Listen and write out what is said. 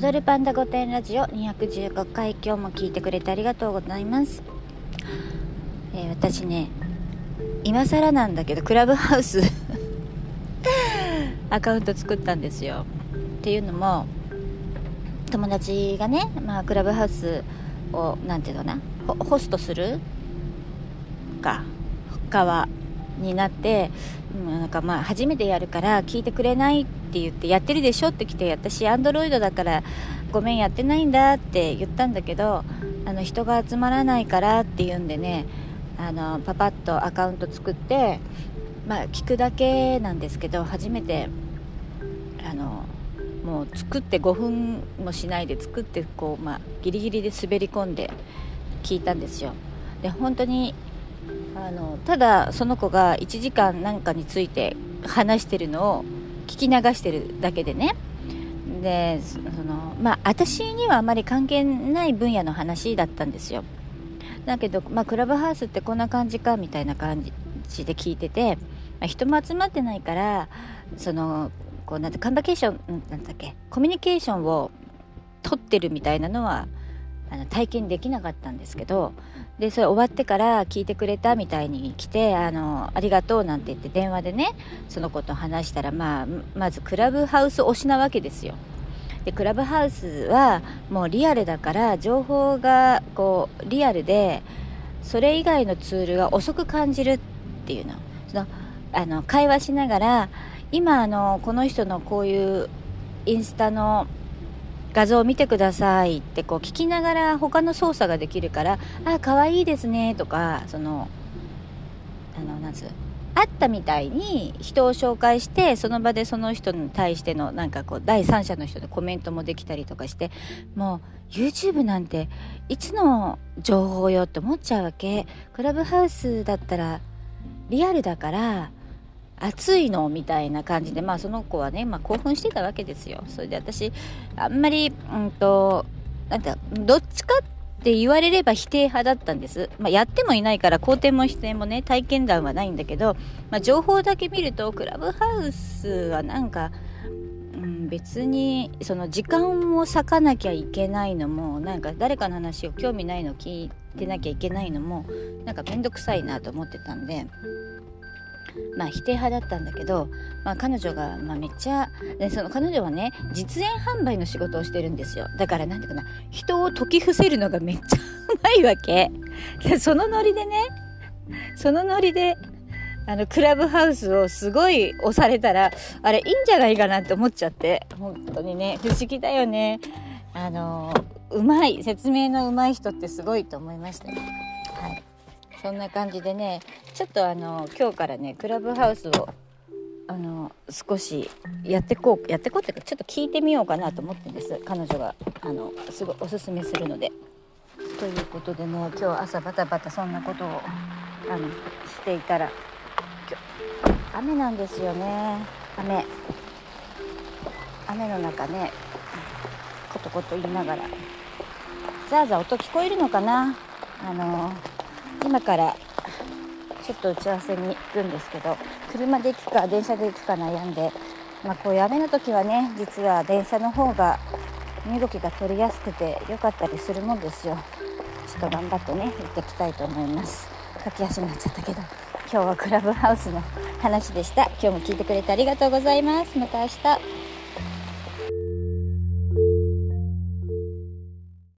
踊るパンダ御殿ラジオ215回今日も聞いてくれてありがとうございます、えー私ね今更なんだけどクラブハウス アカウント作ったんですよ。っていうのも友達がね、まあ、クラブハウスをなんていうのかなホホストするか側になってうなんかまあ初めてやるから聞いてくれないって言ってやってるでしょって来て私アンドロイドだからごめんやってないんだって言ったんだけどあの人が集まらないからっていうんでねあのパパッとアカウント作ってまあ聞くだけなんですけど初めてあのもう作って5分もしないで作ってこう、まあ、ギリギリで滑り込んで聞いたんですよ。で本当にあのただその子が1時間何かについて話してるのを聞き流してるだけでね。でそのまあ私にはあまり関係ない分野の話だったんですよ。だけど、まあ、クラブハウスってこんな感じかみたいな感じで聞いてて、まあ、人も集まってないからそのこうなんてカンバケーションうんなんだっけコミュニケーションを取ってるみたいなのはあの体験できなかったんですけどでそれ終わってから聞いてくれたみたいに来てあのありがとうなんて言って電話でねその子と話したら、まあ、まずクラブハウス推しなわけですよ。でクラブハウスはもうリアルだから情報がこうリアルでそれ以外のツールが遅く感じるっていうのそのあの会話しながら今あのこの人のこういうインスタの画像を見てくださいってこう聞きながら他の操作ができるから「あ可愛いですね」とかそのあのなんつう会ったみたいに人を紹介してその場でその人に対してのなんかこう第三者の人のコメントもできたりとかしてもう YouTube なんていつの情報よって思っちゃうわけ。クラブハウスだったらリアルだから暑いのみたいな感じでまあその子はね、まあ、興奮してたわけですよそれで私あんまりうんとなんかどっちかって言われれば否定派だったんです、まあ、やってもいないから肯定も否定もね体験談はないんだけど、まあ、情報だけ見るとクラブハウスはなんか、別にその時間を割かなきゃいけないのもなんか誰かの話を興味ないの聞いてなきゃいけないのもなんか面倒くさいなと思ってたんで。まあ否定派だったんだけど、まあ、彼女が、まあ、めっちゃでその彼女はね実演販売の仕事をしてるんですよ。だからなんていうかな人を解き伏せるのがめっちゃうまいわけ。でそのノリでねそのノリであのクラブハウスをすごい押されたらあれいいんじゃないかなって思っちゃって。本当にね不思議だよね。あのうまい説明のうまい人ってすごいと思いましたよ。はい。そんな感じでねちょっとあの今日からねクラブハウスをあの少しやってこうやってこうっていうかちょっと聞いてみようかなと思ってんです。彼女があのすごいおすすめするので。ということでね今日朝バタバタそんなことをあのしていたら雨なんですよね。雨。雨の中ねコトコト言いながらザーザー音聞こえるのかな？あの今からちょっと打ち合わせに行くんですけど車で行くか電車で行くか悩んで、まあ、こういう雨の時はね実は電車の方が身動きが取りやすくて良かったりするもんですよ。ちょっと頑張ってね行ってきたいと思います。駆け足になっちゃったけど今日はクラブハウスの話でした。今日も聞いてくれてありがとうございます。また明日。